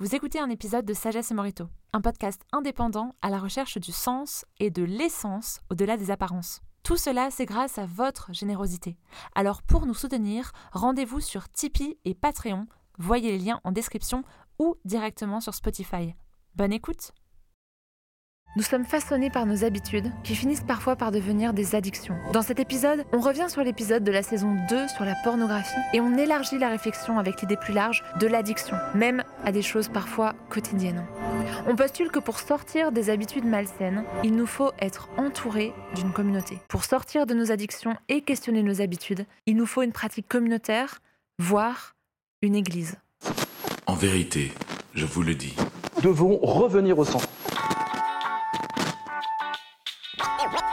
Vous écoutez un épisode de Sagesse et Morito, un podcast indépendant à la recherche du sens et de l'essence au-delà des apparences. Tout cela, c'est grâce à votre générosité. Alors pour nous soutenir, rendez-vous sur Tipeee et Patreon. Voyez les liens en description ou directement sur Spotify. Bonne écoute nous sommes façonnés par nos habitudes qui finissent parfois par devenir des addictions. Dans cet épisode, on revient sur l'épisode de la saison 2 sur la pornographie et on élargit la réflexion avec l'idée plus large de l'addiction, même à des choses parfois quotidiennes. On postule que pour sortir des habitudes malsaines, il nous faut être entouré d'une communauté. Pour sortir de nos addictions et questionner nos habitudes, il nous faut une pratique communautaire, voire une église. En vérité, je vous le dis. Nous devons revenir au centre.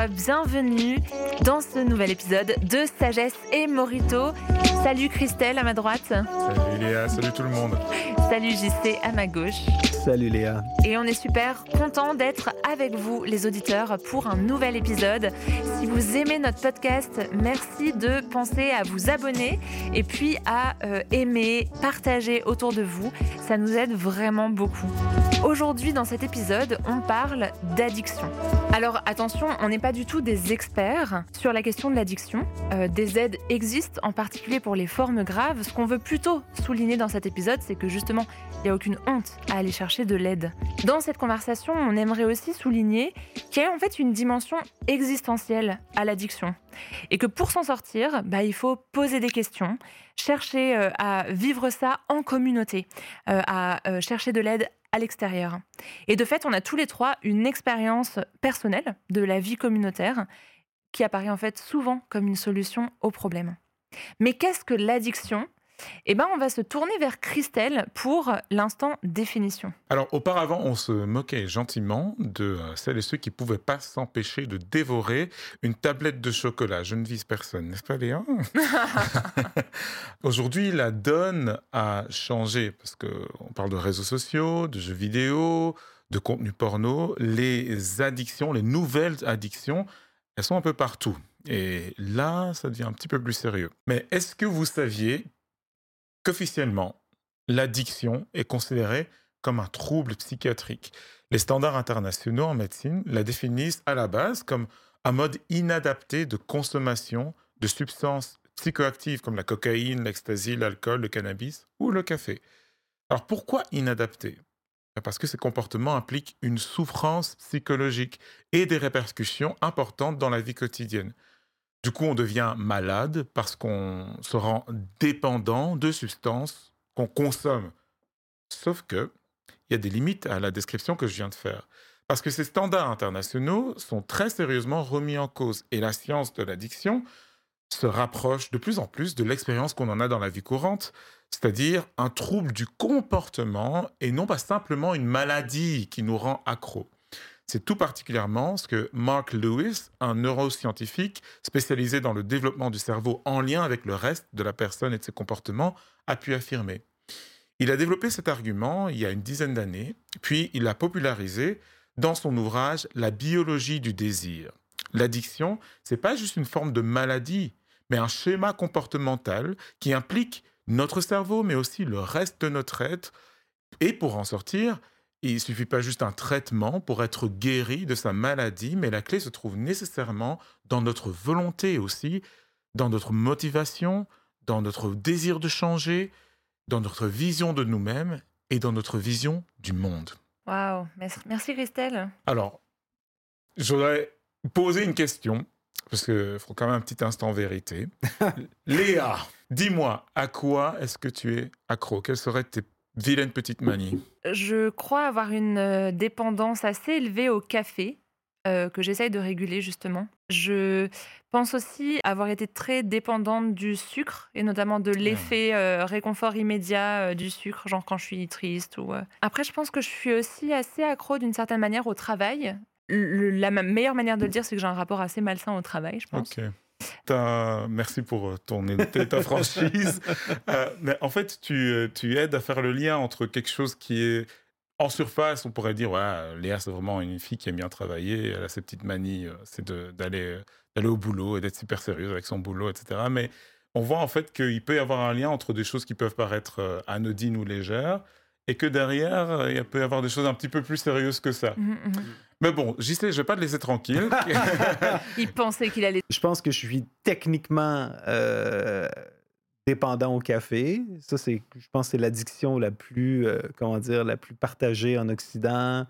Bonjour, bienvenue dans ce nouvel épisode de Sagesse et Morito. Salut Christelle à ma droite. Salut Léa, salut tout le monde. Salut JC à ma gauche. Salut Léa. Et on est super content d'être avec vous, les auditeurs, pour un nouvel épisode. Si vous aimez notre podcast, merci de penser à vous abonner et puis à euh, aimer, partager autour de vous. Ça nous aide vraiment beaucoup. Aujourd'hui, dans cet épisode, on parle d'addiction. Alors attention, on n'est pas du tout des experts sur la question de l'addiction. Euh, des aides existent, en particulier pour les formes graves. Ce qu'on veut plutôt souligner dans cet épisode, c'est que justement, il n'y a aucune honte à aller chercher de l'aide. Dans cette conversation, on aimerait aussi souligner qu'il y a en fait une dimension existentielle à l'addiction. Et que pour s'en sortir, bah, il faut poser des questions, chercher euh, à vivre ça en communauté, euh, à chercher de l'aide à l'extérieur. Et de fait, on a tous les trois une expérience personnelle de la vie communautaire qui apparaît en fait souvent comme une solution au problème. Mais qu'est-ce que l'addiction eh ben, on va se tourner vers Christelle pour l'instant définition. Alors, auparavant, on se moquait gentiment de euh, celles et ceux qui ne pouvaient pas s'empêcher de dévorer une tablette de chocolat. Je ne vise personne, n'est-ce pas, Léa? Aujourd'hui, la donne a changé parce qu'on parle de réseaux sociaux, de jeux vidéo, de contenu porno. Les addictions, les nouvelles addictions, elles sont un peu partout. Et là, ça devient un petit peu plus sérieux. Mais est-ce que vous saviez qu'officiellement, l'addiction est considérée comme un trouble psychiatrique. Les standards internationaux en médecine la définissent à la base comme un mode inadapté de consommation de substances psychoactives comme la cocaïne, l'ecstasy, l'alcool, le cannabis ou le café. Alors pourquoi inadapté? Parce que ces comportements impliquent une souffrance psychologique et des répercussions importantes dans la vie quotidienne. Du coup, on devient malade parce qu'on se rend dépendant de substances qu'on consomme. Sauf que il y a des limites à la description que je viens de faire. Parce que ces standards internationaux sont très sérieusement remis en cause et la science de l'addiction se rapproche de plus en plus de l'expérience qu'on en a dans la vie courante, c'est-à-dire un trouble du comportement et non pas simplement une maladie qui nous rend accro. C'est tout particulièrement ce que Mark Lewis, un neuroscientifique spécialisé dans le développement du cerveau en lien avec le reste de la personne et de ses comportements, a pu affirmer. Il a développé cet argument il y a une dizaine d'années, puis il l'a popularisé dans son ouvrage La biologie du désir. L'addiction, c'est pas juste une forme de maladie, mais un schéma comportemental qui implique notre cerveau, mais aussi le reste de notre être. Et pour en sortir, il ne suffit pas juste un traitement pour être guéri de sa maladie, mais la clé se trouve nécessairement dans notre volonté aussi, dans notre motivation, dans notre désir de changer, dans notre vision de nous-mêmes et dans notre vision du monde. Waouh, merci Christelle. Alors, je voudrais poser une question, parce qu'il faut quand même un petit instant vérité. Léa, dis-moi, à quoi est-ce que tu es accro? Quelles seraient tes Vilaine petite manie. Je crois avoir une euh, dépendance assez élevée au café. euh, que j'essaye de réguler justement. Je pense aussi avoir été très dépendante du sucre et notamment de l'effet euh, réconfort immédiat euh, du sucre, genre quand je suis triste. Ou. Après, je pense que je suis aussi assez accro d'une certaine manière au travail. Le- la meilleure manière de le dire, c'est que j'ai un rapport assez malsain au travail, je pense. Merci pour euh, ton, ta franchise. Euh, mais en fait, tu, euh, tu aides à faire le lien entre quelque chose qui est en surface. On pourrait dire, ouais, Léa, c'est vraiment une fille qui aime bien travailler. Elle a ses petites manies, c'est d'aller au boulot et d'être super sérieuse avec son boulot, etc. Mais on voit en fait qu'il peut y avoir un lien entre des choses qui peuvent paraître anodines ou légères et que derrière, euh, il peut y avoir des choses un petit peu plus sérieuses que ça. Mhm, mhm. Mais bon, j'y sais, je vais pas te laisser tranquille. Il pensait qu'il allait. Je pense que je suis techniquement euh, dépendant au café. Ça, c'est, je pense que c'est l'addiction la plus, euh, comment dire, la plus partagée en Occident.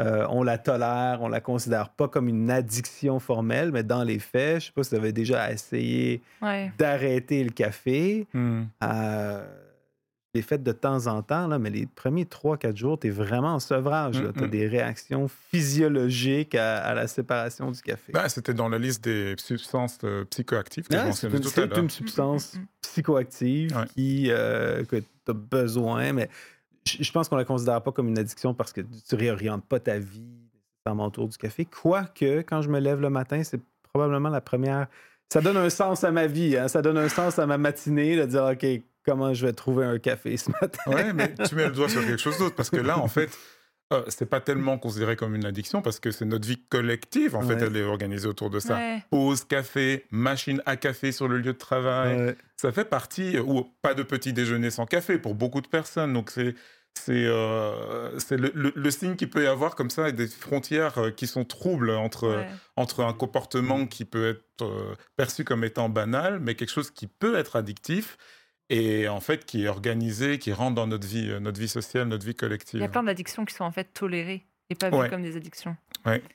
Euh, on la tolère, on la considère pas comme une addiction formelle, mais dans les faits, je sais pas si vous avez déjà essayé Ouais. d'arrêter le café. Hmm. Euh, je l'ai fait de temps en temps, là, mais les premiers 3-4 jours, tu es vraiment en sevrage. Mm, Tu as mm. des réactions physiologiques à, à la séparation du café. Ben, C'était dans la liste des substances euh, psychoactives que Ah, c'est une, à c'est une substance Mm, mm, mm. psychoactive Ouais. qui, euh, que tu as besoin, mais je, je pense qu'on la considère pas comme une addiction parce que tu réorientes pas ta vie nécessairement autour du café. Quoique, quand je me lève le matin, c'est probablement la première. Ça donne un sens à ma vie, hein, ça donne un sens à ma matinée de dire OK, comment je vais trouver un café ce matin. Ouais, mais tu mets le doigt sur quelque chose d'autre parce que là, en fait, euh, c'est pas tellement considéré comme une addiction parce que c'est notre vie collective. En fait, elle est organisée autour de ça. Ouais. Pause, café, machine à café sur le lieu de travail. Ouais. Ça fait partie, ou pas de petit déjeuner sans café pour beaucoup de personnes. Donc, c'est. C'est euh, c'est le, le- le signe qu'il peut y avoir comme ça et des frontières euh, qui sont troubles entre, Ouais. entre un comportement qui peut être euh, perçu comme étant banal, mais quelque chose qui peut être addictif et en fait qui est organisé, qui rentre dans notre vie, euh, notre vie sociale, notre vie Il collective. y a plein d'addictions qui sont en fait tolérées et pas vues Ouais. comme des addictions.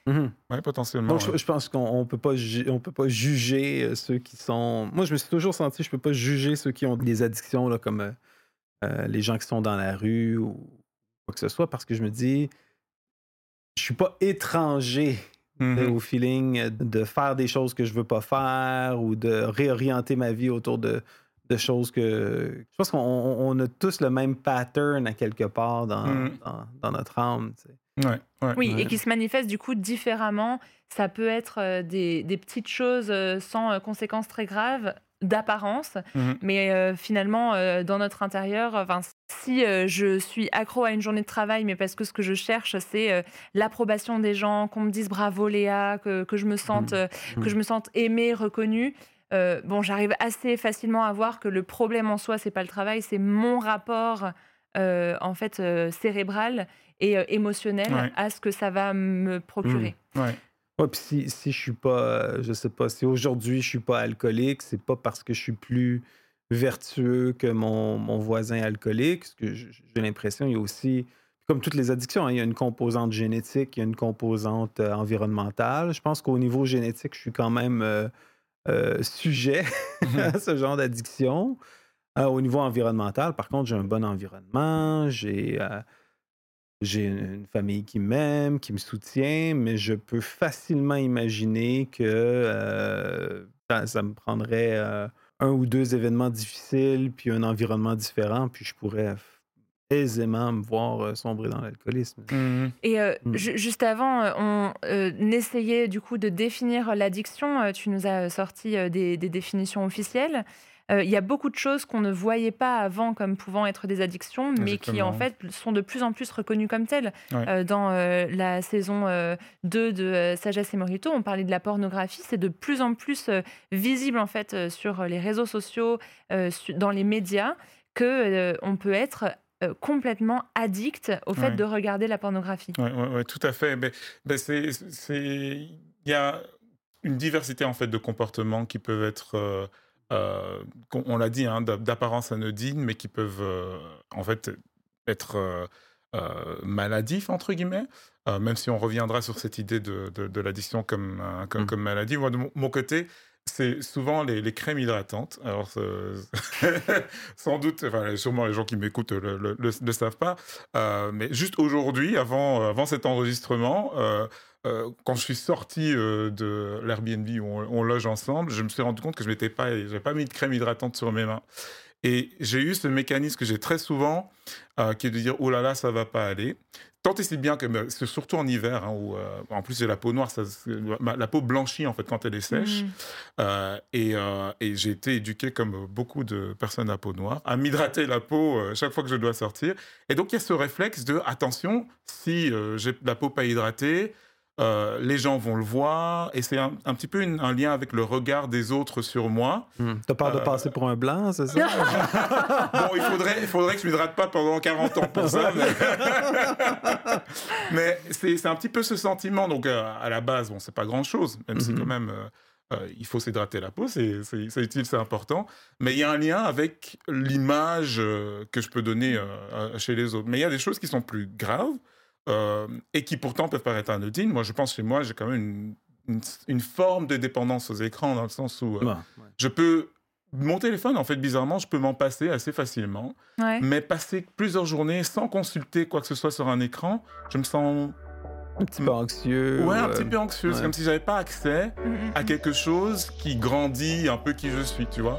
Mhm. Ouais, potentiellement. Donc, je, ouais. je pense qu'on on peut pas on peut pas juger euh, ceux qui sont. Moi, je me suis toujours senti, je peux pas juger ceux qui ont des addictions là, comme euh, les gens qui sont dans la rue ou quoi que ce soit, parce que je me dis, je suis pas étranger Mhm. au feeling de faire des choses que je veux pas faire ou de réorienter ma vie autour de, de choses que. Je pense qu'on on- on a tous le même pattern à quelque part dans, Mhm. dans, dans notre âme. tu sais. Ouais, ouais. Oui, Ouais. et qui se manifestent du coup différemment. Ça peut être euh, des, des petites choses euh, sans euh, conséquences très graves d'apparence, Mhm. mais euh, finalement, euh, dans notre intérieur, enfin, si euh, je suis accro à une journée de travail, mais parce que ce que je cherche, c'est euh, l'approbation des gens, qu'on me dise bravo Léa, que, que je me sente, Mhm. euh, que Mhm. je me sente aimée, reconnue. Euh, bon, j'arrive assez facilement à voir que le problème en soi, c'est pas le travail, c'est mon rapport euh, en fait euh, cérébral et euh, émotionnel Ouais. à ce que ça va me procurer. Ouais. Ouais, puis si, si je suis pas, je sais pas, si aujourd'hui je suis pas alcoolique, c'est pas parce que je suis plus vertueux que mon, mon voisin alcoolique. Parce que j'ai l'impression, il y a aussi, comme toutes les addictions, hein, il y a une composante génétique, il y a une composante euh, environnementale. Je pense qu'au niveau génétique, je suis quand même euh, euh, sujet à ce genre d'addiction. Euh, au niveau environnemental, par contre, j'ai un bon environnement, j'ai euh, une, famille qui m'aime, qui me soutient, mais je peux facilement imaginer que euh, ça, me prendrait un ou deux événements difficiles, puis un environnement différent, puis je pourrais aisément me voir euh, sombrer dans l'alcoolisme. Mhm. Et euh, Mm. ju- juste avant, euh, on euh, essayait du coup de définir l'addiction. Tu nous as sorti euh, des, des définitions officielles. Euh, Il y a beaucoup de choses qu'on ne voyait pas avant comme pouvant être des addictions, mais qui en fait sont de plus en plus reconnues comme telles. Ouais. Euh, dans euh, la saison euh, 2 de euh, Sagesse et Morito, on parlait de la pornographie. C'est de plus en plus euh, visible en fait euh, sur les réseaux sociaux, euh, dans les médias, que euh, on peut être euh, complètement addict au fait Ouais. de regarder la pornographie. Ouais, ouais, tout à fait. Mais, mais c'est, c'est, il y a une diversité en fait de comportements qui peuvent être, euh, euh, on l'a dit, hein, d'a- d'apparence anodine, mais qui peuvent euh, en fait être euh, euh, maladifs entre guillemets. Euh, même si on reviendra sur cette idée de, de, de l'addiction comme, euh, comme, Mm. comme maladie. Moi, de mon, mon côté, c'est souvent les, crèmes hydratantes. Alors, sans doute, enfin, sûrement les gens qui m'écoutent ne le, le- savent pas. Euh, mais juste aujourd'hui, avant, avant cet enregistrement, euh, euh, quand je suis sorti de l'Airbnb où on, loge ensemble, je me suis rendu compte que je m'étais pas, pas mis de crème hydratante sur mes mains. Et j'ai eu ce mécanisme que j'ai très souvent, qui est de dire oh là là, ça va pas aller. Tant et si bien que, c'est surtout en hiver, hein, où euh, en plus j'ai la peau noire, ça, la peau blanchit en fait quand elle est sèche. Mm. Euh, et euh, et j'ai été éduqué comme beaucoup de personnes à peau noire à m'hydrater la peau chaque fois que je dois sortir. Et donc il y a ce réflexe de attention, si j'ai la peau pas hydratée, euh, les gens vont le voir. Et c'est un, un petit peu une- un lien avec le regard des autres sur moi. T'as peur de Euh, passer pour un blanc, c'est ça? Bon, il faudrait, il faudrait que je m'hydrate pas pendant 40 ans pour ça. Mais, mais c'est c'est un petit peu ce sentiment. Donc, euh, à la base, bon, c'est pas grand-chose, même si Mhm. quand même, euh, euh, il faut s'hydrater la peau, c'est c'est- c'est utile, c'est important. Mais il y a un lien avec l'image euh, que je peux donner euh, chez les autres. Mais il y a des choses qui sont plus graves euh, et qui pourtant peuvent paraître anodines. Moi, je pense chez moi, j'ai quand même une, une, une forme de dépendance aux écrans dans le sens où euh, ouais. je peux mon téléphone, en fait, bizarrement, je peux m'en passer assez facilement. Ouais. Mais passer plusieurs journées sans consulter quoi que ce soit sur un écran, je me sens Un petit peu anxieux. ouais, un ou, petit euh, peu anxieux. C'est comme si j'avais pas accès Mm, mm, à quelque chose qui grandit un peu qui je suis, tu vois.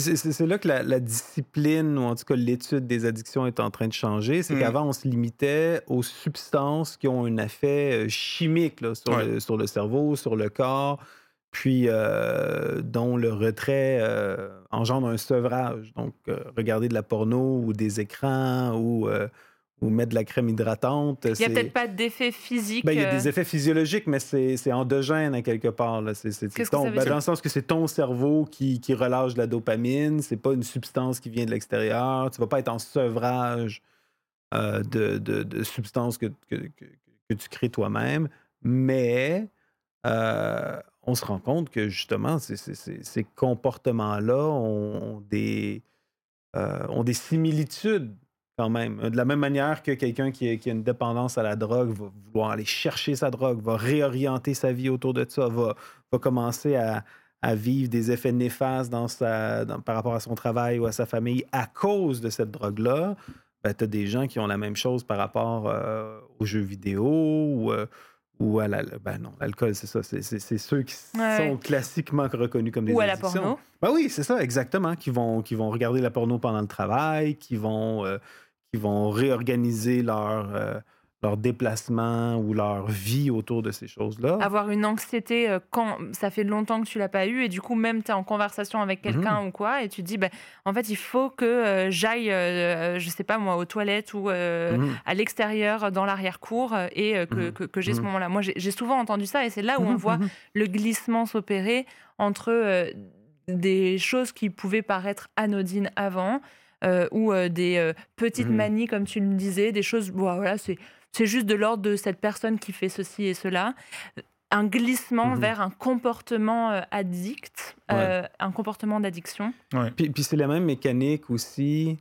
C'est là que la, la discipline, ou en tout cas l'étude des addictions est en train de changer. C'est Mm. qu'avant, on se limitait aux substances qui ont un effet euh, chimique là, sur, Ouais. le, sur le cerveau, sur le corps, puis euh, dont le retrait euh, engendre un sevrage. Donc, euh, regarder de la porno ou des écrans ou, ou mettre de la crème hydratante. Il n'y a peut-être pas d'effet physique. ben, il y a euh, des effets physiologiques, mais c'est endogène à quelque part. là. C'est- veut ben? Dans le sens que c'est ton cerveau qui, qui relâche de la dopamine. C'est pas une substance qui vient de l'extérieur. Tu vas pas être en sevrage euh, de, de, de substances que, que, que- que tu crées toi-même. Mais euh, on se rend compte que justement, ces- ces- ces ces comportements-là ont, ont des, euh, ont des similitudes quand même. De la même manière que quelqu'un qui, a- qui a une dépendance à la drogue va vouloir aller chercher sa drogue, va réorienter sa vie autour de ça, va, va commencer à, à vivre des effets néfastes dans sa, dans- par rapport à son travail ou à sa famille à cause de cette drogue-là. Ben, tu as des gens qui ont la même chose par rapport euh, aux jeux vidéo ou, euh, ou à la, ben non, l'alcool, c'est ça. C'est, ceux qui Ouais. sont classiquement reconnus comme des Ou à la addictions. porno. Ben oui, c'est ça, exactement. Qui vont, qui vont regarder la porno pendant le travail, qui vont, euh, qui vont réorganiser leur, euh, leur déplacement ou leur vie autour de ces choses-là. Avoir une anxiété euh, quand ça fait longtemps que tu l'as pas eu et du coup même tu es en conversation avec quelqu'un ou quoi et tu te dis ben en fait il faut que euh, j'aille euh, je sais pas moi aux toilettes ou Mhm. à l'extérieur dans l'arrière-cour et que, Mhm. que, que j'ai ce Mhm. moment-là. Moi j'ai souvent entendu ça et c'est là où on Mhm, voit mhm. le glissement s'opérer entre des choses qui pouvaient paraître anodines avant euh, ou euh, des euh, petites Mhm. manies comme tu le disais, des choses bon, voilà c'est c'est juste de l'ordre de cette personne qui fait ceci et cela. Un glissement Mhm. vers un comportement euh, addict, euh, un comportement d'addiction. Puis, puis c'est la même mécanique aussi.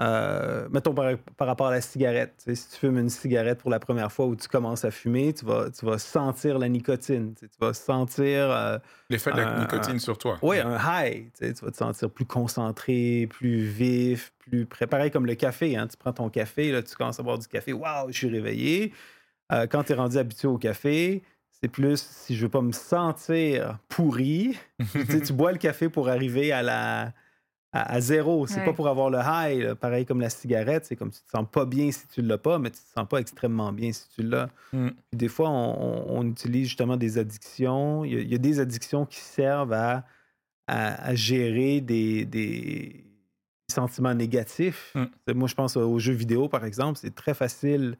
Euh, mettons par, par rapport à la cigarette. Tu sais, si tu fumes une cigarette pour la première fois ou tu commences à fumer, tu vas, tu vas sentir la nicotine. Tu sais, tu vas sentir euh, L'effet de la nicotine sur toi. ouais, un high. Tu, sais, tu vas te sentir plus concentré, plus vif, plus prêt. Pareil comme le café. Hein, tu prends ton café, là, tu commences à boire du café. Waouh, je suis réveillé. Euh, quand tu es rendu habitué au café, c'est plus si je veux pas me sentir pourri. tu bois le café pour arriver à la à, à zéro. C'est Ouais. pas pour avoir le high. là. Pareil comme la cigarette, c'est comme tu te sens pas bien si tu l'as pas, mais tu te sens pas extrêmement bien si tu l'as. Mm. Des fois, on, utilise justement des addictions. Il y, a, il y a des addictions qui servent à, à- à gérer des, des sentiments négatifs. Mm. Moi, je pense aux jeux vidéo, par exemple. C'est très facile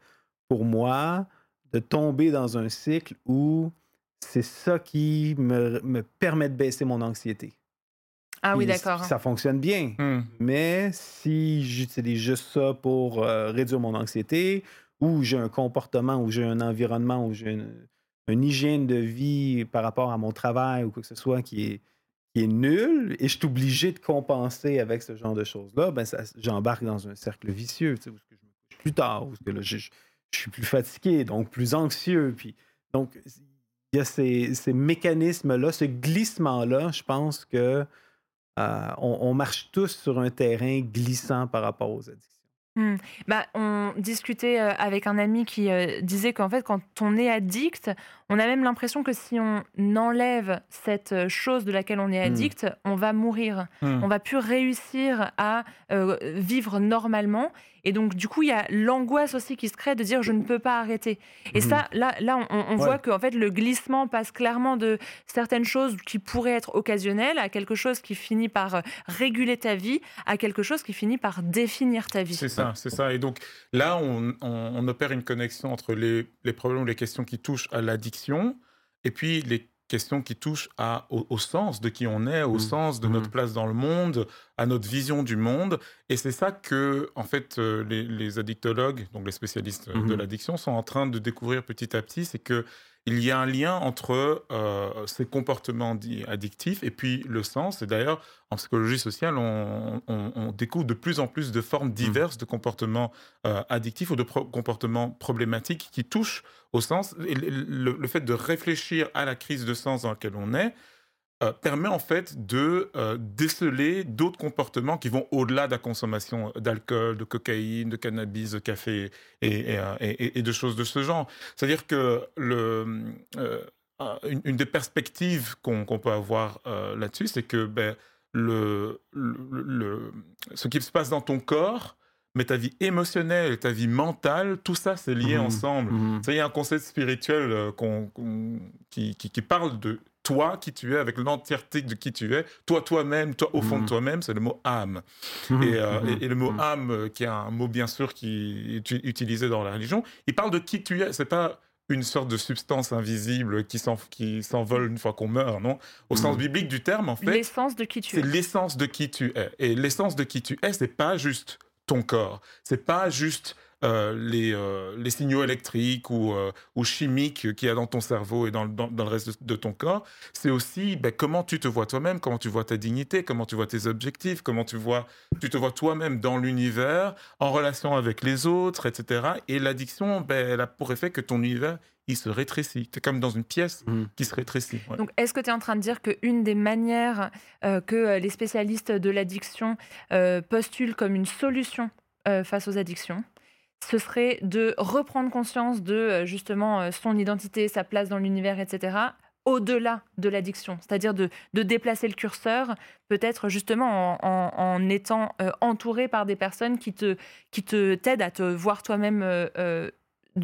pour moi de tomber dans un cycle où c'est ça qui me, me permet de baisser mon anxiété. Ah oui, d'accord. Ça fonctionne bien. Hmm. Mais si j'utilise juste ça pour euh, réduire mon anxiété, ou j'ai un comportement, ou j'ai un environnement, ou j'ai une, une hygiène de vie par rapport à mon travail ou quoi que ce soit qui est, qui est nul, et je suis obligé de compenser avec ce genre de choses-là, ben ça- j'embarque dans un cercle vicieux, tu sais, où je me couche plus tard, où est-ce que là, je, je suis plus fatigué, donc plus anxieux. Puis, donc, il y a ces, ces mécanismes-là, ce glissement-là, je pense que euh, on, on marche tous sur un terrain glissant par rapport aux addictions. Mmh. Bah, on discutait euh, avec un ami qui euh, disait qu'en fait, quand on est addict, on a même l'impression que si on enlève cette chose de laquelle on est Mmh. addict, on va mourir. Hmm. On va plus réussir à euh, vivre normalement. Et donc, du coup, il y a l'angoisse aussi qui se crée de dire je ne peux pas arrêter. Et ça, là, là on, on Ouais. voit que en fait, le glissement passe clairement de certaines choses qui pourraient être occasionnelles à quelque chose qui finit par réguler ta vie, à quelque chose qui finit par définir ta vie. C'est ça, c'est ça. Et donc là, on, on- on opère une connexion entre les, les problèmes ou les questions qui touchent à l'addiction et puis les questions qui touchent à, au, au sens de qui on est, au Mhm. sens de notre Mhm. place dans le monde, à notre vision du monde. Et c'est ça que, en fait, euh, les, les addictologues, donc les spécialistes euh, de Mhm. l'addiction, sont en train de découvrir petit à petit, c'est que il y a un lien entre euh, ces comportements dits addictifs et puis le sens. Et d'ailleurs, en psychologie sociale, on, on- on découvre de plus en plus de formes diverses de comportements euh, addictifs ou de pro- comportements problématiques qui touchent au sens. Et le fait de réfléchir à la crise de sens dans laquelle on est euh, permet en fait de euh, déceler d'autres comportements qui vont au-delà de la consommation d'alcool, de cocaïne, de cannabis, de café et, de choses de ce genre. C'est-à-dire que euh, une, des perspectives qu'on peut avoir là-dessus, c'est que ben, ce qui se passe dans ton corps, mais ta vie émotionnelle ta vie mentale, tout ça, c'est lié Mhm. ensemble. Ça, il y a un concept spirituel euh, qui, qui- qui parle de toi qui tu es, avec l'entièreté de qui tu es, toi toi-même, toi au fond de Mhm. toi-même, c'est le mot âme. Mhm. Et, euh, et- et le mot Mhm. âme, euh, qui est un mot bien sûr qui est utilisé dans la religion, il parle de qui tu es. C'est pas une sorte de substance invisible qui s'en- qui s'envole une fois qu'on meurt, non Au sens biblique du terme, en fait, L'essence de qui tu c'est es. l'essence de qui tu es. Et l'essence de qui tu es, c'est pas juste ton corps. C'est pas juste euh, les, euh, les signaux électriques ou, euh, ou chimiques qu'il y a dans ton cerveau et dans, le- dans- dans le reste de, de ton corps. C'est aussi ben, comment tu te vois toi-même, comment tu vois ta dignité, comment tu vois tes objectifs, comment tu, vois, tu te vois toi-même dans l'univers, en relation avec les autres, etc. Et l'addiction, ben, elle a pour effet que ton univers, il se rétrécit. Tu es comme dans une pièce Mhm. qui se rétrécit. ouais. Donc, est-ce que tu es en train de dire qu'une des manières euh, que les spécialistes de l'addiction euh, postulent comme une solution euh, face aux addictions, ce serait de reprendre conscience de euh, justement euh, son identité, sa place dans l'univers, etc., au-delà de l'addiction, c'est-à-dire de, de déplacer le curseur, peut-être justement en, en- en étant euh, entouré par des personnes qui te, qui te t'aident à te voir toi-même euh,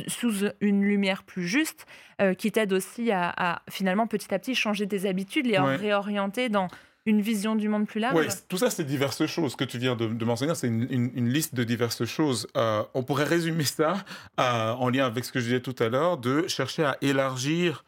sous une lumière plus juste, euh, qui t'aident aussi à, à, finalement petit à petit changer tes habitudes, les Ouais. réorienter dans une vision du monde plus large. Ouais, c- tout ça, c'est diverses choses. Ce que tu viens de, de mentionner, c'est une, une- une liste de diverses choses. Euh, on pourrait résumer ça euh, en lien avec ce que je disais tout à l'heure, de chercher à élargir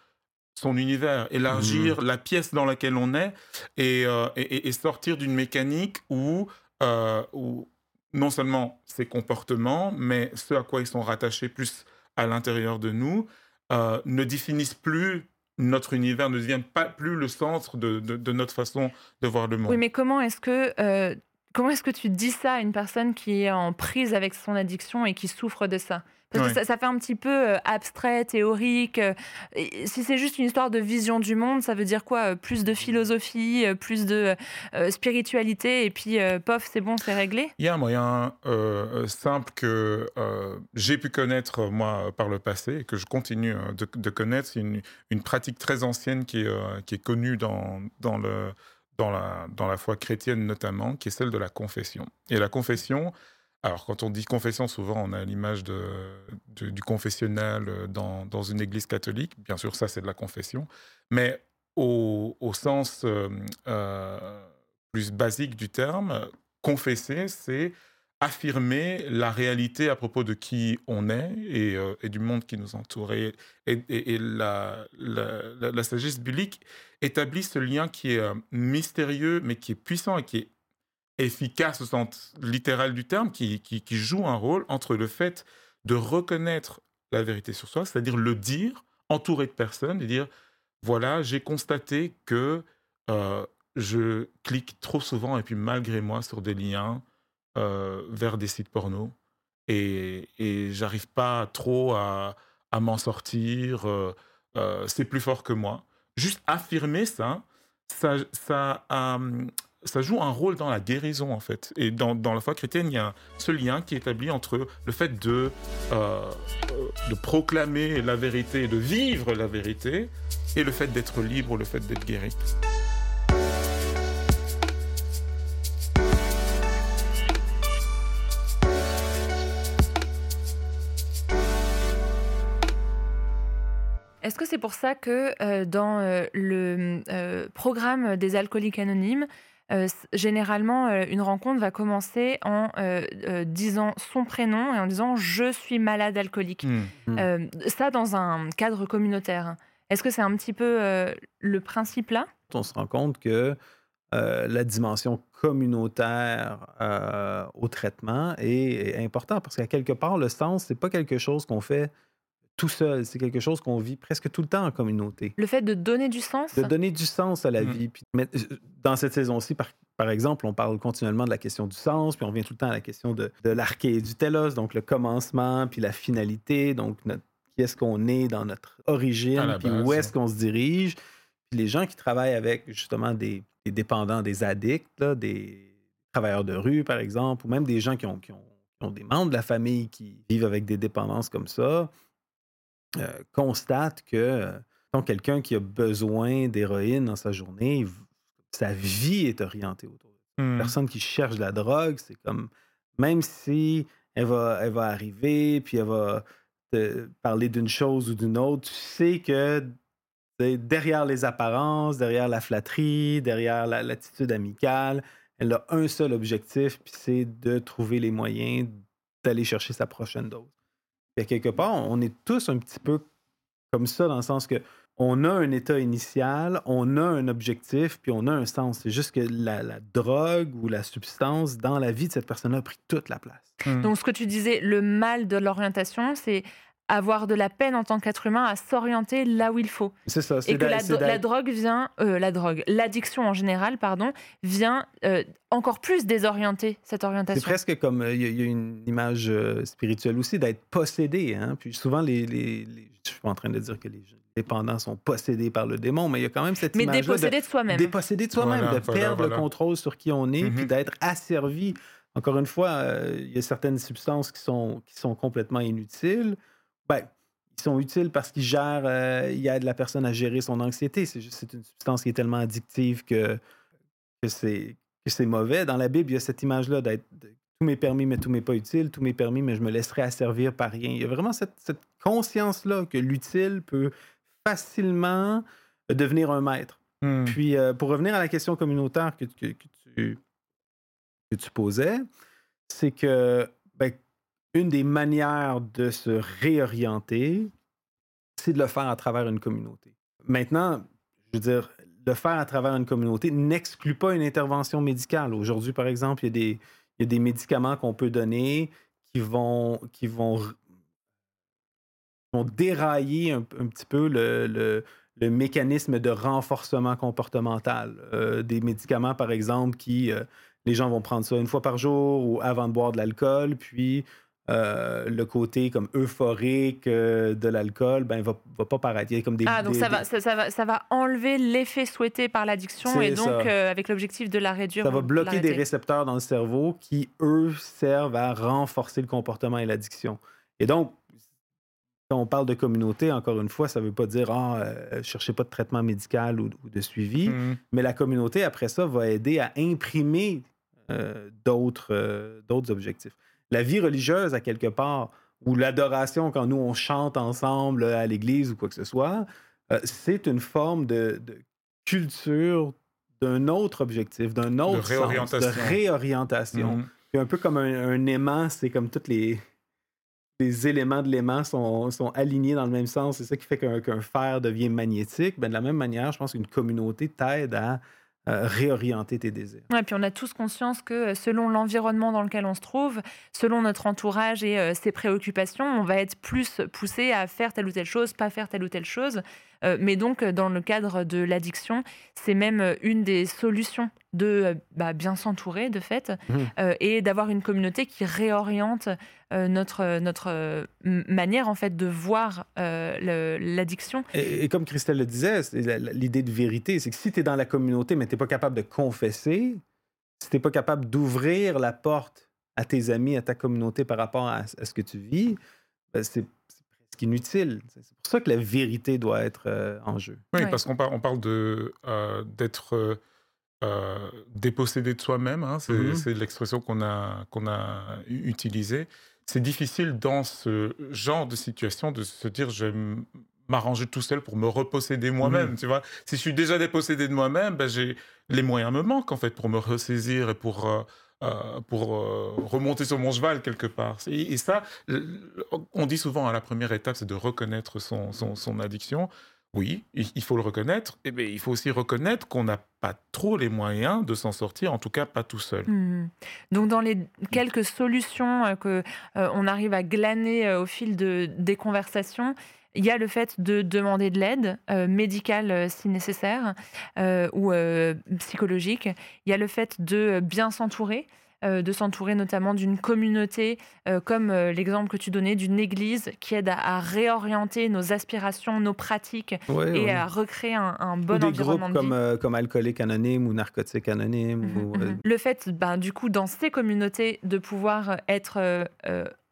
son univers, élargir la pièce dans laquelle on est et, euh, et- et- et sortir d'une mécanique où, euh, où non seulement ces comportements, mais ce à quoi ils sont rattachés plus à l'intérieur de nous, euh, ne définissent plus notre univers, ne deviennent pas plus le centre de, de- de notre façon de voir le monde. Oui, mais comment est-ce que euh, comment est-ce que tu dis ça à une personne qui est en prise avec son addiction et qui souffre de ça? Parce Ouais. que ça, ça fait un petit peu euh, abstrait, théorique. euh, et si c'est juste une histoire de vision du monde, ça veut dire quoi Euh, Plus de philosophie, plus de euh, spiritualité, et puis euh, pof, c'est bon, c'est réglé? Il y a un moyen euh, simple que j'ai pu connaître moi par le passé et que je continue de, de connaître. C'est une, une pratique très ancienne qui est, qui est connue dans, dans, le, dans, la, dans la foi chrétienne notamment, qui est celle de la confession. Et la confession, alors quand on dit confession, souvent on a l'image de, du confessionnal euh, dans, dans une église catholique. Bien sûr, ça c'est de la confession. Mais au, au sens euh, euh, plus basique du terme, confesser, c'est affirmer la réalité à propos de qui on est et, du monde qui nous entoure. Et, la, la- la- sagesse biblique établit ce lien qui est mystérieux, mais qui est puissant et qui est efficace au sens littéral du terme, qui, qui, joue un rôle entre le fait de reconnaître la vérité sur soi, c'est-à-dire le dire, entouré de personnes, et dire, voilà, j'ai constaté que euh, je clique trop souvent, et puis malgré moi, sur des liens euh, vers des sites porno, et, et j'arrive pas trop à, à m'en sortir. euh, c'est plus fort que moi. Juste affirmer ça, ça, ça, euh, ça joue un rôle dans la guérison, en fait. Et dans, dans la foi chrétienne, il y a ce lien qui est établi entre le fait de, euh, de proclamer la vérité de vivre la vérité et le fait d'être libre, le fait d'être guéri. Est-ce que c'est pour ça que euh, dans euh, le euh, programme des alcooliques anonymes, euh, généralement, euh, une rencontre va commencer en euh, euh, disant son prénom et en disant je suis malade alcoolique. Hmm. Mm. Euh, ça dans un cadre communautaire. Est-ce que c'est un petit peu euh, le principe là? On se rend compte que euh, la dimension communautaire euh, au traitement est, est importante parce qu'à quelque part, le sens, c'est pas quelque chose qu'on fait tout seul, c'est quelque chose qu'on vit presque tout le temps en communauté. Le fait de donner du sens? De donner du sens à la Mm. vie. Puis, mais, euh, dans cette saison-ci, par, par exemple, on parle continuellement de la question du sens, puis on vient tout le temps à la question de, de l'arché et du telos, donc le commencement, puis la finalité, donc notre- qui est-ce qu'on est dans notre origine, puis base, où est-ce qu'on se dirige. Puis les gens qui travaillent avec justement des, des dépendants, des addicts, là, des travailleurs de rue, par exemple, ou même des gens qui ont, qui ont- qui ont des membres de la famille qui vivent avec des dépendances comme ça, euh, constatent que euh, donc, quelqu'un qui a besoin d'héroïne dans sa journée, sa vie est orientée autour de. Hmm. Personne qui cherche de la drogue, c'est comme, même si elle va, elle va arriver, puis elle va te parler d'une chose ou d'une autre, tu sais que derrière les apparences, derrière la flatterie, derrière la- l'attitude amicale, elle a un seul objectif, puis c'est de trouver les moyens d'aller chercher sa prochaine dose. À quelque part, on est tous un petit peu comme ça, dans le sens que on a un état initial, on a un objectif, puis on a un sens. C'est juste que la, drogue ou la substance dans la vie de cette personne-là a pris toute la place. Donc, ce que tu disais, le mal de l'orientation, c'est avoir de la peine en tant qu'être humain à s'orienter là où il faut. C'est ça. c'est Et que la, c'est la drogue vient, euh, la drogue, l'addiction en général, pardon, vient euh, encore plus désorienter cette C'est orientation. presque comme euh, il y, a- il y a une image spirituelle aussi d'être possédé. Hein? Puis souvent, les, les, les- je suis pas en train de dire que les dépendants sont possédés par le démon, mais il y a quand même cette Mais image-là dépossédé de, soi-même. déposséder de soi-même, Voilà, de voilà, perdre voilà. le contrôle sur qui on est, puis Mhm. d'être asservi. Encore une fois, euh, il y a certaines substances qui sont, qui sont complètement inutiles. Ben, ils sont utiles parce qu'ils gèrent, euh, ils aident la personne à gérer son anxiété. C'est juste c'est une substance qui est tellement addictive que, que c'est que c'est mauvais. Dans la Bible, il y a cette image-là d'être de- tout m'est permis, mais tout m'est pas utile, tout m'est permis, mais je me laisserai asservir par rien. Il y a vraiment cette, cette conscience-là que l'utile peut facilement devenir un maître. Hmm. Puis, euh, pour revenir à la question communautaire que, que- que tu, que tu posais, c'est que une des manières de se réorienter, c'est de le faire à travers une communauté. Maintenant, je veux dire, le faire à travers une communauté n'exclut pas une intervention médicale. Aujourd'hui, par exemple, il y a des, médicaments qu'on peut donner qui vont, qui vont, dérailler un, petit peu le mécanisme de renforcement comportemental. Euh, des médicaments, par exemple, qui euh, les gens vont prendre ça une fois par jour ou avant de boire de l'alcool, puis euh, le côté comme euphorique euh, de l'alcool, ben va, va pas paraître. Il y a comme des, Ah, donc des- ça des- va, ça, ça va, ça va enlever l'effet souhaité par l'addiction et donc euh, avec l'objectif de la réduire. Ça va bloquer des récepteurs dans le cerveau qui, eux, servent à renforcer le comportement et l'addiction. Et donc, quand on parle de communauté, encore une fois, ça ne veut pas dire ah, euh, cherchez pas de traitement médical ou, ou de suivi, Hmm. mais la communauté, après ça, va aider à imprimer euh, d'autres euh, d'autres objectifs. La vie religieuse, à quelque part, ou l'adoration, quand nous, on chante ensemble euh, à l'église ou quoi que ce soit, euh, c'est une forme de, de culture d'un autre objectif, d'un autre sens, réorientation. de réorientation. Mhm. Un peu comme un, un aimant, c'est comme tous les, les éléments de l'aimant sont, sont alignés dans le même sens. C'est ça qui fait qu'un fer devient magnétique. Ben, de la même manière, je pense qu'une communauté t'aide à euh, réorienter tes désirs. Ouais, puis on a tous conscience que euh, selon l'environnement dans lequel on se trouve, selon notre entourage et euh, ses préoccupations, on va être plus poussé à faire telle ou telle chose, pas faire telle ou telle chose. Euh, mais donc, euh, dans le cadre de l'addiction, c'est même euh, une des solutions de bah, bien s'entourer, de fait, euh, et d'avoir une communauté qui réoriente euh, notre, notre euh, manière en fait de voir l'addiction. Et, et comme Christelle le disait, l'idée de vérité, c'est que si tu es dans la communauté, mais tu n'es pas capable de confesser, si tu n'es pas capable d'ouvrir la porte à tes amis, à ta communauté par rapport à, à ce que tu vis, ben, c'est c'est inutile. C'est pour ça que la vérité doit être euh, en jeu. Oui, Ouais. parce qu'on parle, on parle de euh, d'être euh, euh, dépossédé de soi-même. hein, c'est Mhm. c'est l'expression qu'on a qu'on a utilisée. C'est difficile dans ce genre de situation de se dire je m'arranger tout seul pour me reposséder moi-même. Tu vois, si je suis déjà dépossédé de moi-même, ben j'ai les moyens me manquent en fait pour me ressaisir et pour euh, euh, pour euh, remonter sur mon cheval quelque part. Et, ça, on dit souvent à la première étape, c'est de reconnaître son, addiction. Oui, il, faut le reconnaître, et il faut aussi reconnaître qu'on n'a pas trop les moyens de s'en sortir, en tout cas pas tout seul. Mhm. Donc dans les quelques solutions euh, que on arrive à glaner au fil de, des conversations, il y a le fait de demander de l'aide euh, médicale euh, si nécessaire euh, ou psychologique. Il y a le fait de bien s'entourer. euh, de s'entourer notamment d'une communauté, euh, comme euh, l'exemple que tu donnais d'une église qui aide à, à réorienter nos aspirations, nos pratiques Ouais, et ouais. à recréer un, un Ou bon des groupes environnement de vie. comme, comme Alcooliques Anonymes ou Narcotiques Anonymes. Mhm, ou, mhm. Le fait, ben, du coup, dans ces communautés, de pouvoir être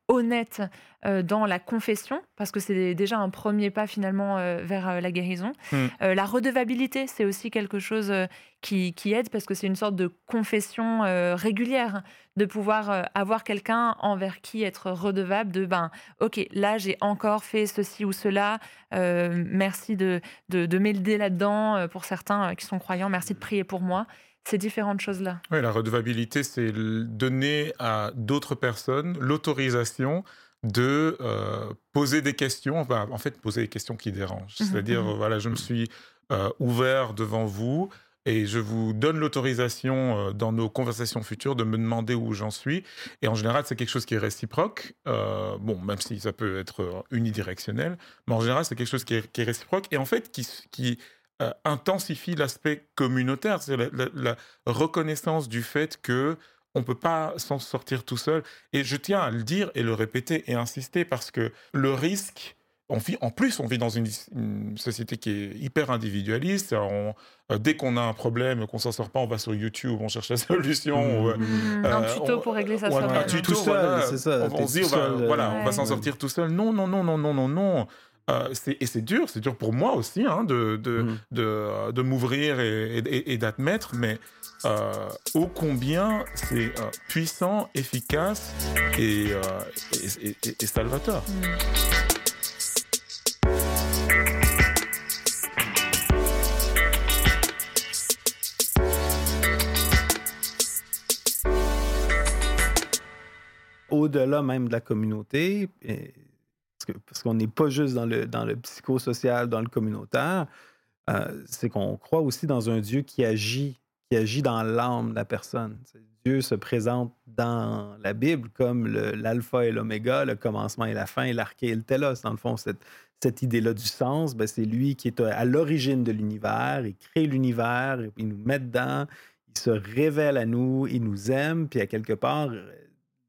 honnête euh, dans la confession, parce que c'est déjà un premier pas finalement euh, vers euh, la guérison. Mm. Euh, la redevabilité, c'est aussi quelque chose qui, qui aide, parce que c'est une sorte de confession régulière, de pouvoir avoir quelqu'un envers qui être redevable, de ben, ok, là j'ai encore fait ceci ou cela, euh, merci de, de, de m'aider là-dedans, pour certains qui sont croyants, merci de prier pour moi. Ces différentes choses-là. Oui, la redevabilité, c'est donner à d'autres personnes l'autorisation de euh, poser des questions, enfin, en fait, poser des questions qui dérangent. Mhm, C'est-à-dire, mhm. voilà, je me suis euh, ouvert devant vous et je vous donne l'autorisation euh, dans nos conversations futures de me demander où j'en suis. Et en général, c'est quelque chose qui est réciproque. Bon, même si ça peut être unidirectionnel, mais en général, c'est quelque chose qui est, qui est réciproque et en fait qui euh, intensifie l'aspect communautaire, c'est la, la- la reconnaissance du fait que on peut pas s'en sortir tout seul. Et je tiens à le dire et le répéter et insister parce que le risque, on vit, en plus, on vit dans une, une société qui est hyper individualiste. On- euh, dès qu'on a un problème, qu'on s'en sort pas, on va sur YouTube, on cherche la solution. ou, euh, un tuto on- pour régler ça soi-même. un tuto, Tout seul, voilà. c'est ça, On, se dit, tout on va, seul, euh, voilà, on va Ouais. s'en sortir tout seul. Non, non, non, non, non, non, non. Euh, c'est- et c'est dur, c'est dur pour moi aussi hein, de, de, de, de m'ouvrir et, et- et d'admettre, mais euh, ô combien c'est euh, puissant, efficace et, euh, et, et- et- et salvateur. au-delà même de la communauté, parce qu'on n'est pas juste dans le, psychosocial, dans le communautaire, euh, c'est qu'on croit aussi dans un Dieu qui agit, qui agit dans l'âme de la personne. Dieu se présente dans la Bible comme l'alpha et l'oméga, le commencement et la fin, l'arché et le télos. Dans le fond, cette, idée-là du sens, ben, c'est lui qui est à l'origine de l'univers, il crée l'univers, il nous met dedans, il se révèle à nous, il nous aime, puis à quelque part,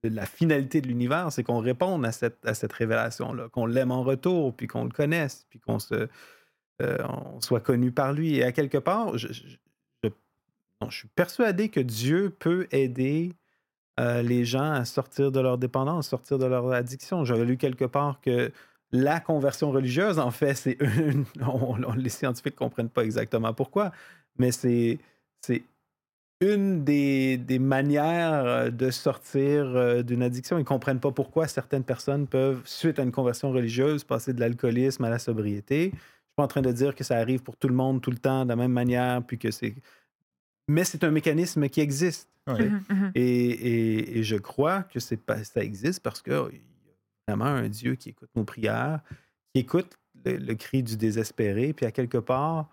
la finalité de l'univers, c'est qu'on réponde à cette, révélation-là, qu'on l'aime en retour, puis qu'on le connaisse, puis qu'on se, euh, soit connu par lui. Et à quelque part, je, suis persuadé que Dieu peut aider euh, les gens à sortir de leur dépendance, sortir de leur addiction. J'avais lu quelque part que la conversion religieuse, en fait, c'est une. on- les scientifiques ne comprennent pas exactement pourquoi, mais c'est une des, des manières euh, de sortir euh, d'une addiction. Ils ne comprennent pas pourquoi certaines personnes peuvent, suite à une conversion religieuse, passer de l'alcoolisme à la sobriété. Je ne suis pas en train de dire que ça arrive pour tout le monde, tout le temps, de la même manière, puis que c'est. Mais c'est un mécanisme qui existe. Ouais. Mhm, mhm. Et, et- et je crois que c'est pas, ça existe parce qu'il y a vraiment un Dieu qui écoute nos prières, qui écoute le, le cri du désespéré, puis à quelque part,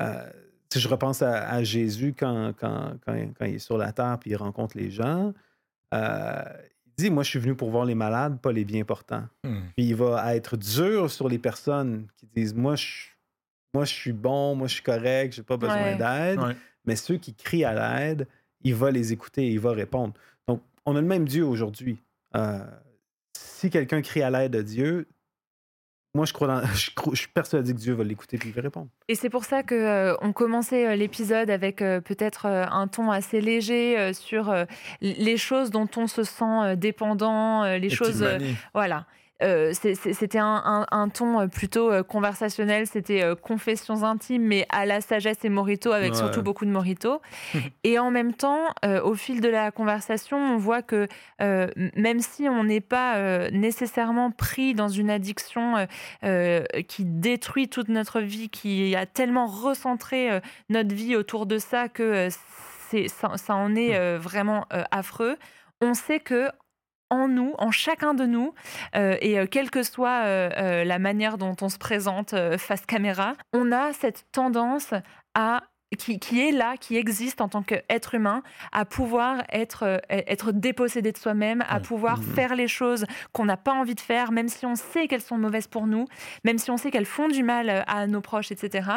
euh, si je repense à, à Jésus quand, quand, quand, quand il est sur la terre puis il rencontre les gens, euh, il dit Moi, je suis venu pour voir les malades, pas les bien portants. Hmm. Puis il va être dur sur les personnes qui disent Moi, je, moi, je suis bon, moi, je suis correct, j'ai pas besoin Ouais. d'aide. Ouais. Mais ceux qui crient à l'aide, il va les écouter, il va répondre. Donc, on a le même Dieu aujourd'hui. Euh, si quelqu'un crie à l'aide de Dieu, moi, je, crois dans- je, crois- je suis persuadé que Dieu va l'écouter et il va répondre. Et c'est pour ça que euh, on commençait euh, l'épisode avec euh, peut-être euh, un ton assez léger euh, sur euh, les choses dont on se sent euh, dépendant, euh, les choses. euh, voilà. Euh, c'était un, un- un ton euh, plutôt euh, conversationnel, c'était euh, confessions intimes, mais à la sagesse et morito, avec Ouais. surtout beaucoup de morito. et en même temps, euh, au fil de la conversation, on voit que même si on n'est pas nécessairement pris dans une addiction qui détruit toute notre vie, qui a tellement recentré notre vie autour de ça que ça, ça en est vraiment affreux, on sait que en nous, en chacun de nous, euh, et euh, quelle que soit euh, la manière dont on se présente face caméra, on a cette tendance à qui, qui est là, qui existe en tant qu'être humain, à pouvoir être, euh, être dépossédé de soi-même, à pouvoir Mhm. faire les choses qu'on n'a pas envie de faire, même si on sait qu'elles sont mauvaises pour nous, même si on sait qu'elles font du mal euh, à nos proches, etc.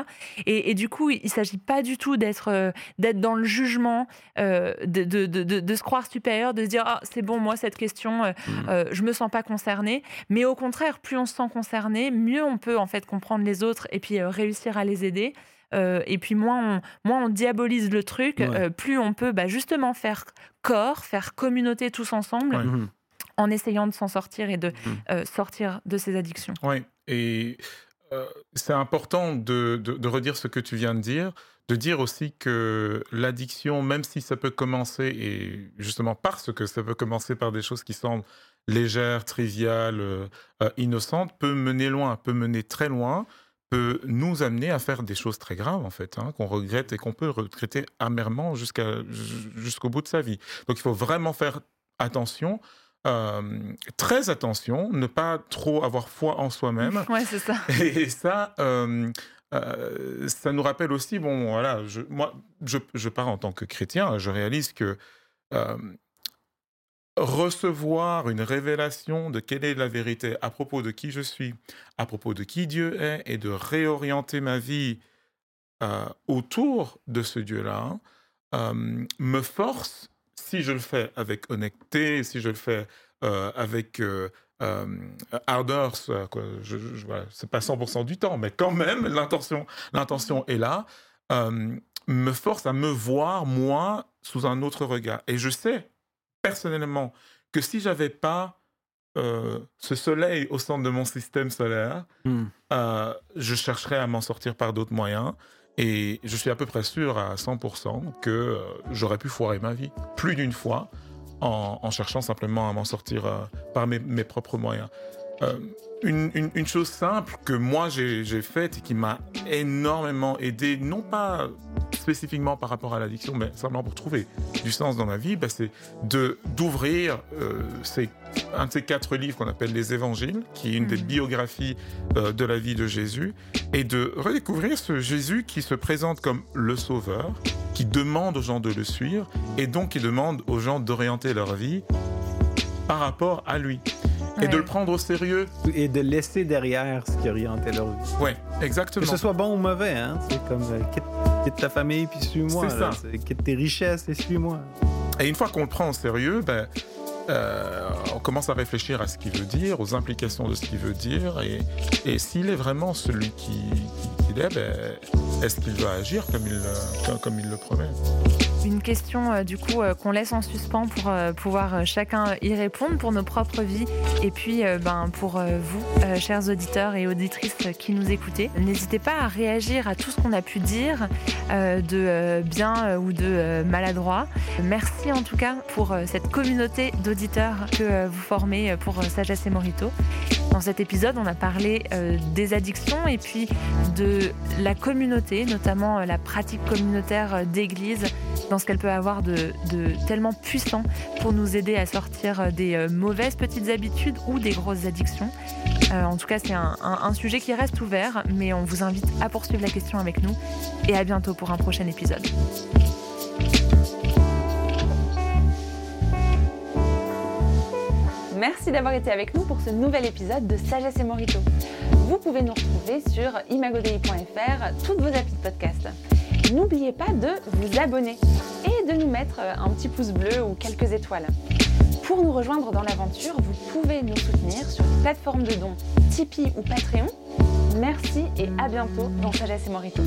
Et, et du coup, il ne s'agit pas du tout d'être euh, d'être dans le jugement, euh, de, de, de, se croire supérieur, de se dire ah, c'est bon, moi, cette question, euh, Mhm. je me sens pas concerné. Mais au contraire, plus on se sent concerné, mieux on peut en fait comprendre les autres et puis euh, réussir à les aider. Euh, et puis moins on, moins on diabolise le truc, Ouais. euh, plus on peut bah, justement faire corps, faire communauté tous ensemble, Ouais. Mhm. en essayant de s'en sortir et de Mhm. euh, sortir de ces addictions. Oui, et euh, c'est important de, de- de redire ce que tu viens de dire, de dire aussi que l'addiction, même si ça peut commencer, et justement parce que ça peut commencer par des choses qui semblent légères, triviales, innocentes, peut mener loin, peut mener très loin, peut nous amener à faire des choses très graves, en fait, hein, qu'on regrette et qu'on peut regretter amèrement jusqu'à, jusqu'au bout de sa vie. Donc il faut vraiment faire attention. euh, très attention, ne pas trop avoir foi en soi-même. Ouais, c'est ça. Et ça, euh, euh, ça nous rappelle aussi, bon, voilà, je, moi, je, je pars en tant que chrétien, je réalise que recevoir une révélation de quelle est la vérité à propos de qui je suis, à propos de qui Dieu est, et de réorienter ma vie euh, autour de ce Dieu-là, euh, me force, si je le fais avec honnêteté, si je le fais euh, avec ardeur, quoi, je, je- voilà, c'est pas 100% du temps, mais quand même, l'intention, l'intention est là, me force à me voir, moi, sous un autre regard. Et je sais, personnellement, que si j'avais pas euh, ce soleil au centre de mon système solaire, Mhm. euh, je chercherais à m'en sortir par d'autres moyens. Et je suis à peu près sûr à 100% que euh, j'aurais pu foirer ma vie plus d'une fois en, en cherchant simplement à m'en sortir par mes, mes propres moyens. Euh, une, une- une chose simple que moi j'ai faite et qui m'a énormément aidé, non pas spécifiquement par rapport à l'addiction, mais simplement pour trouver du sens dans ma vie, bah, c'est de d'ouvrir euh, un de ces quatre livres qu'on appelle les Évangiles, qui est une des Mhm. biographies euh, de la vie de Jésus, et de redécouvrir ce Jésus qui se présente comme le Sauveur, qui demande aux gens de le suivre, et donc qui demande aux gens d'orienter leur vie par rapport à lui. Et de le prendre au sérieux. Et de laisser derrière ce qui orientait leur vie. Ouais, Que exactement. ce soit bon ou mauvais, hein. C'est comme euh, quitte, quitte ta famille puis suis-moi. C'est ça. Quitte tes richesses et suis-moi. Et une fois qu'on le prend au sérieux, ben, euh, on commence à réfléchir à ce qu'il veut dire, aux implications de ce qu'il veut dire, et, et s'il est vraiment celui qui, qui- qu'il est, ben, est-ce qu'il va agir comme il, comme- comme il le promet? Une question euh, du coup euh, qu'on laisse en suspens pour euh, pouvoir chacun y répondre pour nos propres vies et puis ben, pour vous, chers auditeurs et auditrices qui nous écoutez. N'hésitez pas à réagir à tout ce qu'on a pu dire de bien ou de maladroit. Merci en tout cas pour cette communauté d'auditeurs que vous formez pour Sagesse et Morito. Dans cet épisode, on a parlé des addictions et puis de la communauté, notamment la pratique communautaire d'église, dans ce qu'elle peut avoir de, tellement puissant pour nous aider à sortir euh, des euh, mauvaises petites habitudes ou des grosses addictions. Euh, en tout cas, c'est un, un- un sujet qui reste ouvert, mais on vous invite à poursuivre la question avec nous et à bientôt pour un prochain épisode. Merci d'avoir été avec nous pour ce nouvel épisode de Sagesse et Morito. Vous pouvez nous retrouver sur imagodei.fr, toutes vos applis de podcast. N'oubliez pas de vous abonner et de nous mettre un petit pouce bleu ou quelques étoiles. Pour nous rejoindre dans l'aventure, vous pouvez nous soutenir sur les plateformes de dons Tipeee ou Patreon. Merci et à bientôt dans Sagesse et Morito.